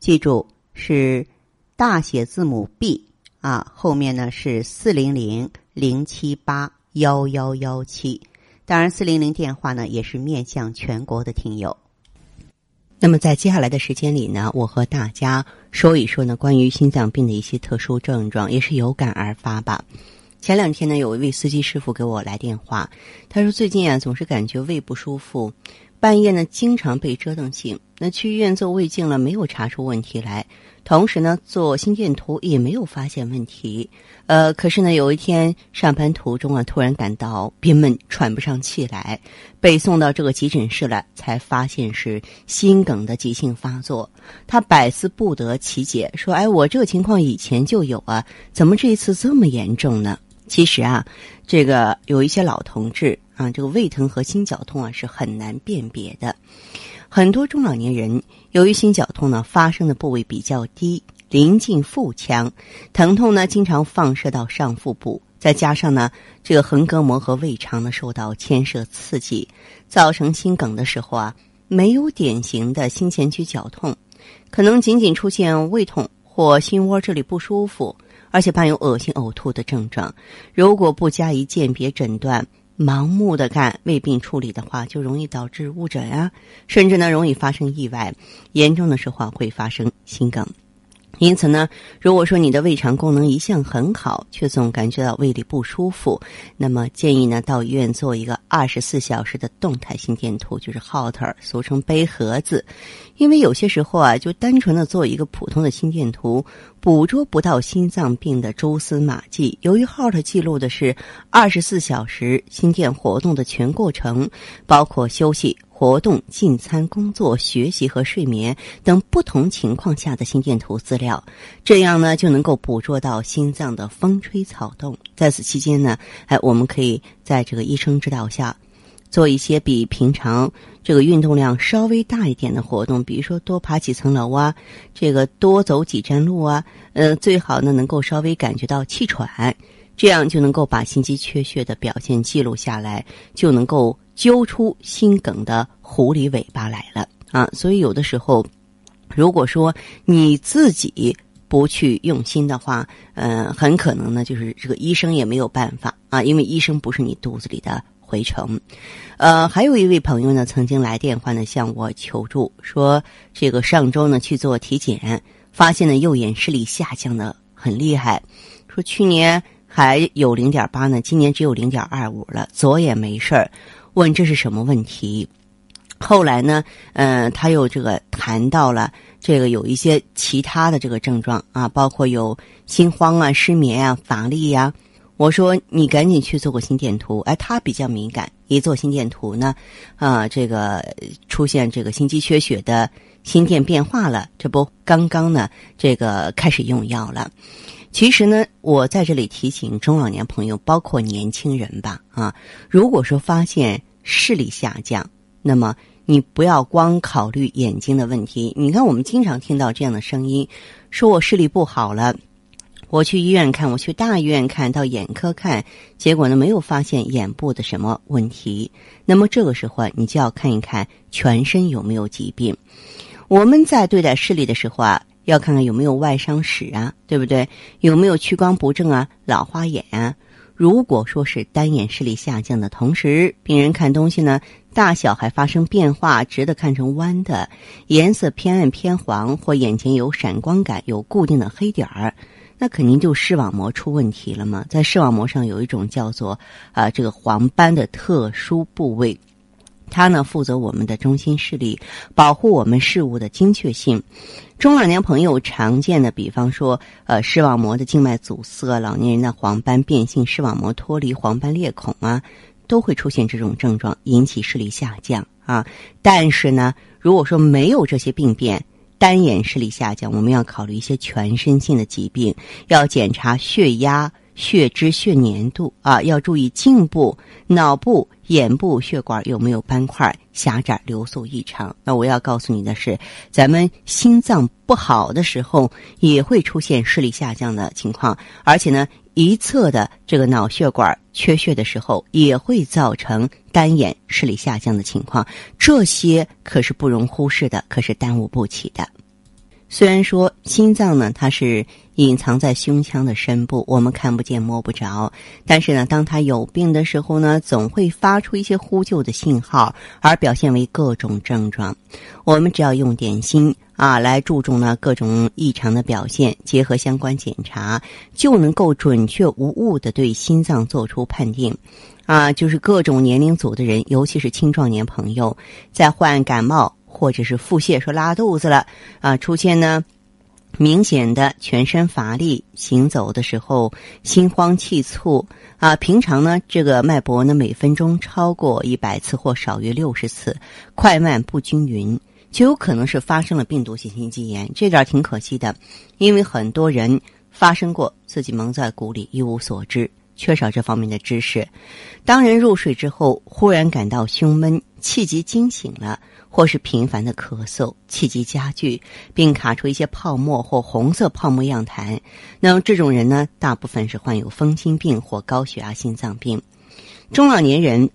记住是大写字母 B 啊，后面呢是四零零零七八幺幺幺七。当然，四零零电话呢也是面向全国的听友。那么在接下来的时间里呢，我和大家说一说呢关于心脏病的一些特殊症状，也是有感而发吧。前两天呢，有一位司机师傅给我来电话，他说最近啊总是感觉胃不舒服，半夜呢经常被折腾醒。那去医院做胃镜了，没有查出问题来。同时呢，做心电图也没有发现问题。呃，可是呢，有一天上班途中啊，突然感到憋闷，喘不上气来，被送到这个急诊室了，才发现是心梗的急性发作。他百思不得其解，说：“哎，我这个情况以前就有啊，怎么这一次这么严重呢？”其实啊，这个有一些老同志啊，这个胃疼和心绞痛啊是很难辨别的。很多中老年人由于心绞痛呢，发生的部位比较低，临近腹腔，疼痛呢经常放射到上腹部，再加上呢这个横膈膜和胃肠呢受到牵涉刺激，造成心梗的时候啊，没有典型的心前区绞痛，可能仅仅出现胃痛或心窝这里不舒服，而且伴有恶心呕吐的症状。如果不加以鉴别诊断，盲目的干胃病处理的话，就容易导致误诊啊，甚至呢容易发生意外，严重的时候会发生心梗。因此呢，如果说你的胃肠功能一向很好，却总感觉到胃里不舒服，那么建议呢到医院做一个二十四小时的动态心电图，就是 Holter，俗称背盒子。因为有些时候啊，就单纯的做一个普通的心电图，捕捉不到心脏病的蛛丝马迹。由于 Holter 记录的是二十四小时心电活动的全过程，包括休息。活动、进餐、工作、学习和睡眠等不同情况下的心电图资料，这样呢就能够捕捉到心脏的风吹草动。在此期间呢，哎，我们可以在这个医生指导下，做一些比平常这个运动量稍微大一点的活动，比如说多爬几层楼啊，这个多走几站路啊，呃，最好呢能够稍微感觉到气喘，这样就能够把心肌缺血的表现记录下来，就能够。揪出心梗的狐狸尾巴来了啊！所以有的时候，如果说你自己不去用心的话，嗯，很可能呢，就是这个医生也没有办法啊，因为医生不是你肚子里的蛔虫。呃，还有一位朋友呢，曾经来电话呢向我求助，说这个上周呢去做体检，发现呢右眼视力下降的很厉害，说去年还有零点八呢，今年只有零点二五了，左眼没事儿。问这是什么问题？后来呢？嗯，他又这个谈到了这个有一些其他的这个症状啊，包括有心慌啊、失眠啊、乏力呀。我说你赶紧去做个心电图。哎，他比较敏感，一做心电图呢，啊，这个出现这个心肌缺血的心电变化了。这不刚刚呢，这个开始用药了。其实呢，我在这里提醒中老年朋友，包括年轻人吧，啊，如果说发现视力下降，那么你不要光考虑眼睛的问题。你看，我们经常听到这样的声音，说我视力不好了，我去医院看，我去大医院看到眼科看，结果呢没有发现眼部的什么问题。那么这个时候啊，你就要看一看全身有没有疾病。我们在对待视力的时候啊。要看看有没有外伤史啊，对不对？有没有屈光不正啊、老花眼啊？如果说是单眼视力下降的同时，病人看东西呢，大小还发生变化，直的看成弯的，颜色偏暗偏黄，或眼前有闪光感，有固定的黑点儿，那肯定就视网膜出问题了嘛。在视网膜上有一种叫做啊这个黄斑的特殊部位。它呢负责我们的中心视力，保护我们事物的精确性。中老年朋友常见的，比方说，呃，视网膜的静脉阻塞，老年人的黄斑变性，视网膜脱离，黄斑裂孔啊，都会出现这种症状，引起视力下降啊。但是呢，如果说没有这些病变，单眼视力下降，我们要考虑一些全身性的疾病，要检查血压。血脂、血粘度啊，要注意颈部、脑部、眼部血管有没有斑块、狭窄、流速异常。那我要告诉你的是，咱们心脏不好的时候也会出现视力下降的情况，而且呢，一侧的这个脑血管缺血的时候也会造成单眼视力下降的情况。这些可是不容忽视的，可是耽误不起的。虽然说心脏呢，它是隐藏在胸腔的深部，我们看不见摸不着，但是呢，当他有病的时候呢，总会发出一些呼救的信号，而表现为各种症状。我们只要用点心啊，来注重呢各种异常的表现，结合相关检查，就能够准确无误的对心脏做出判定。啊，就是各种年龄组的人，尤其是青壮年朋友，在患感冒。或者是腹泻，说拉肚子了啊，出现呢明显的全身乏力，行走的时候心慌气促啊，平常呢这个脉搏呢每分钟超过一百次或少于六十次，快慢不均匀，就有可能是发生了病毒性心肌炎。这点挺可惜的，因为很多人发生过，自己蒙在鼓里一无所知，缺少这方面的知识。当人入睡之后，忽然感到胸闷，气急惊醒了。或是频繁的咳嗽、气急加剧，并卡出一些泡沫或红色泡沫样痰，那么这种人呢，大部分是患有风心病或高血压心脏病。中老年人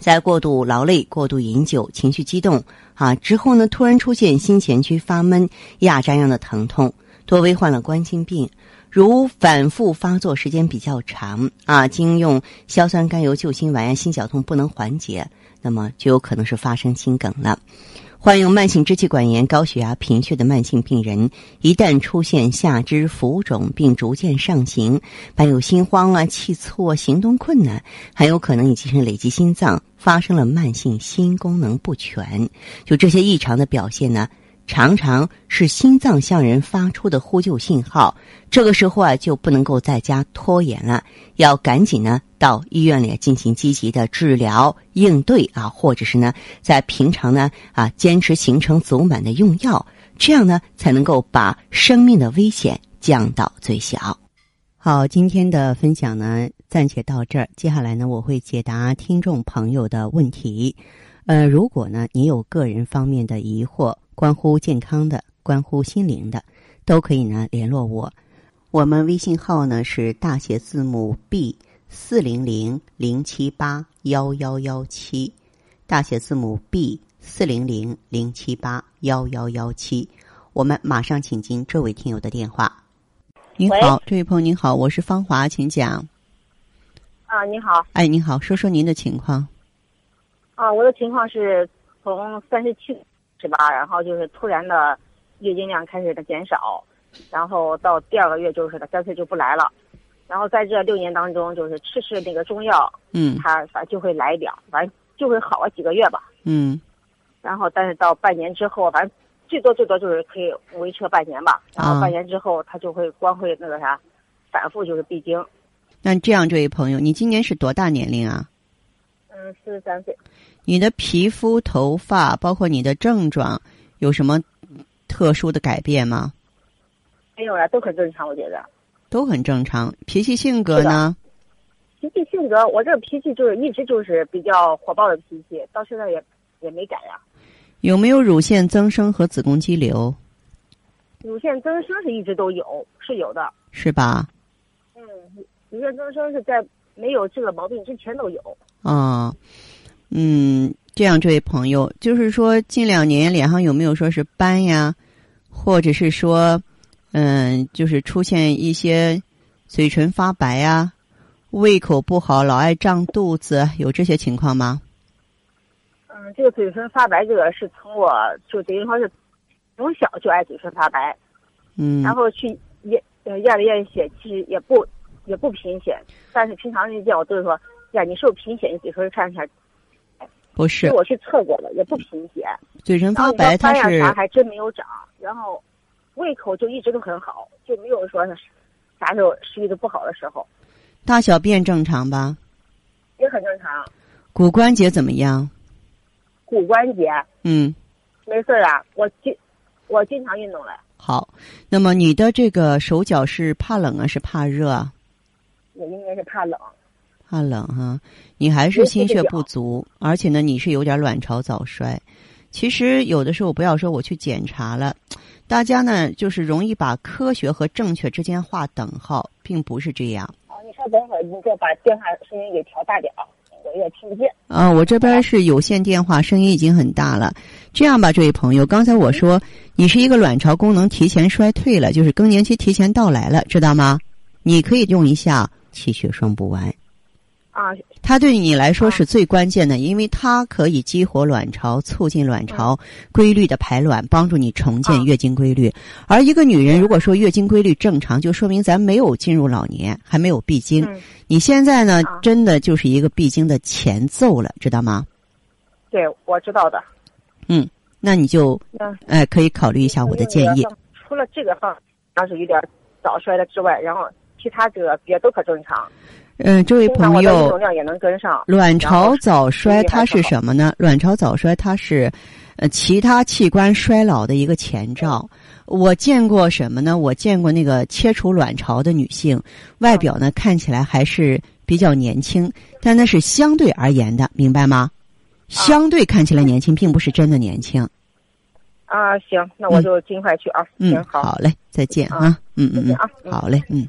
在过度劳累、过度饮酒、情绪激动啊之后呢，突然出现心前区发闷、压扎样的疼痛，多为患了冠心病。如反复发作时间比较长啊，经用硝酸甘油救心丸，心绞痛不能缓解。那么就有可能是发生心梗了。患有慢性支气管炎、高血压、贫血的慢性病人，一旦出现下肢浮肿并逐渐上行，伴有心慌啊、气促、啊行动困难，很有可能已经是累积心脏发生了慢性心功能不全。就这些异常的表现呢？常常是心脏向人发出的呼救信号，这个时候啊就不能够在家拖延了，要赶紧呢到医院里进行积极的治疗应对啊，或者是呢在平常呢啊坚持行程足满的用药，这样呢才能够把生命的危险降到最小。好，今天的分享呢暂且到这儿，接下来呢我会解答听众朋友的问题。呃，如果呢你有个人方面的疑惑。关乎健康的，关乎心灵的，都可以呢联络我。我们微信号呢是大写字母 B 四零零零七八幺幺幺七，大写字母 B 四零零零七八幺幺幺七。我们马上请进这位听友的电话。您好，这位朋友您好，我是芳华，请讲。啊，你好。哎，您好，说说您的情况。啊，我的情况是从三十七。是吧？然后就是突然的月经量开始的减少，然后到第二个月就是的干脆就不来了。然后在这六年当中，就是吃吃那个中药，嗯，他反正就会来一点，反正就会好了几个月吧。嗯。然后，但是到半年之后，反正最多最多就是可以维持半年吧。然后半年之后，他就会光会那个啥，反复就是闭经。那这样，这位朋友，你今年是多大年龄啊？嗯，四十三岁。你的皮肤、头发，包括你的症状，有什么特殊的改变吗？没有啊，都很正常，我觉得。都很正常。脾气性格呢？脾气性格，我这个脾气就是一直就是比较火爆的脾气，到现在也也没改呀。有没有乳腺增生和子宫肌瘤？乳腺增生是一直都有，是有的。是吧？嗯，乳腺增生是在没有这个毛病之前都有。啊。嗯，这样，这位朋友，就是说近两年脸上有没有说是斑呀，或者是说，嗯，就是出现一些嘴唇发白呀，胃口不好，老爱胀肚子，有这些情况吗？嗯，这个嘴唇发白，这个是从我就等于说是从小就爱嘴唇发白，嗯，然后去验呃验了验血，其实也不也不贫血，但是平常人见我都是说，呀，你是不是贫血？你嘴唇看一下。不是，我去测过了，也不贫血。嘴唇发白，它是啥还真没有长。然后胃口就一直都很好，就没有说啥时候食欲都不好的时候。大小便正常吧？也很正常。骨关节怎么样？骨关节？嗯。没事啊，我经我经常运动了。好，那么你的这个手脚是怕冷啊，是怕热啊？我应该是怕冷。怕冷哈，你还是心血不足，而且呢，你是有点卵巢早衰。其实有的时候不要说我去检查了，大家呢就是容易把科学和正确之间划等号，并不是这样。哦，你稍等会儿，你再把电话声音给调大点啊，我也听不见。啊，我这边是有线电话，声音已经很大了。这样吧，这位朋友，刚才我说你是一个卵巢功能提前衰退了，就是更年期提前到来了，知道吗？你可以用一下气血双补丸。啊，它对你来说是最关键的，因为它可以激活卵巢，促进卵巢规律的排卵，帮助你重建月经规律。而一个女人如果说月经规律正常，就说明咱没有进入老年，还没有闭经。你现在呢，真的就是一个闭经的前奏了，知道吗？对，我知道的。嗯，那你就哎，可以考虑一下我的建议。除了这个方，当时有点早衰的之外，然后其他这个别都可正常。嗯，这位朋友，也能跟上。卵巢早衰它是什么呢？卵巢早衰它是，呃，其他器官衰老的一个前兆。我见过什么呢？我见过那个切除卵巢的女性，外表呢看起来还是比较年轻，但那是相对而言的，明白吗？相对看起来年轻，并不是真的年轻。啊，行，那我就尽快去啊。嗯，好嘞，再见啊。嗯嗯嗯，好嘞，嗯。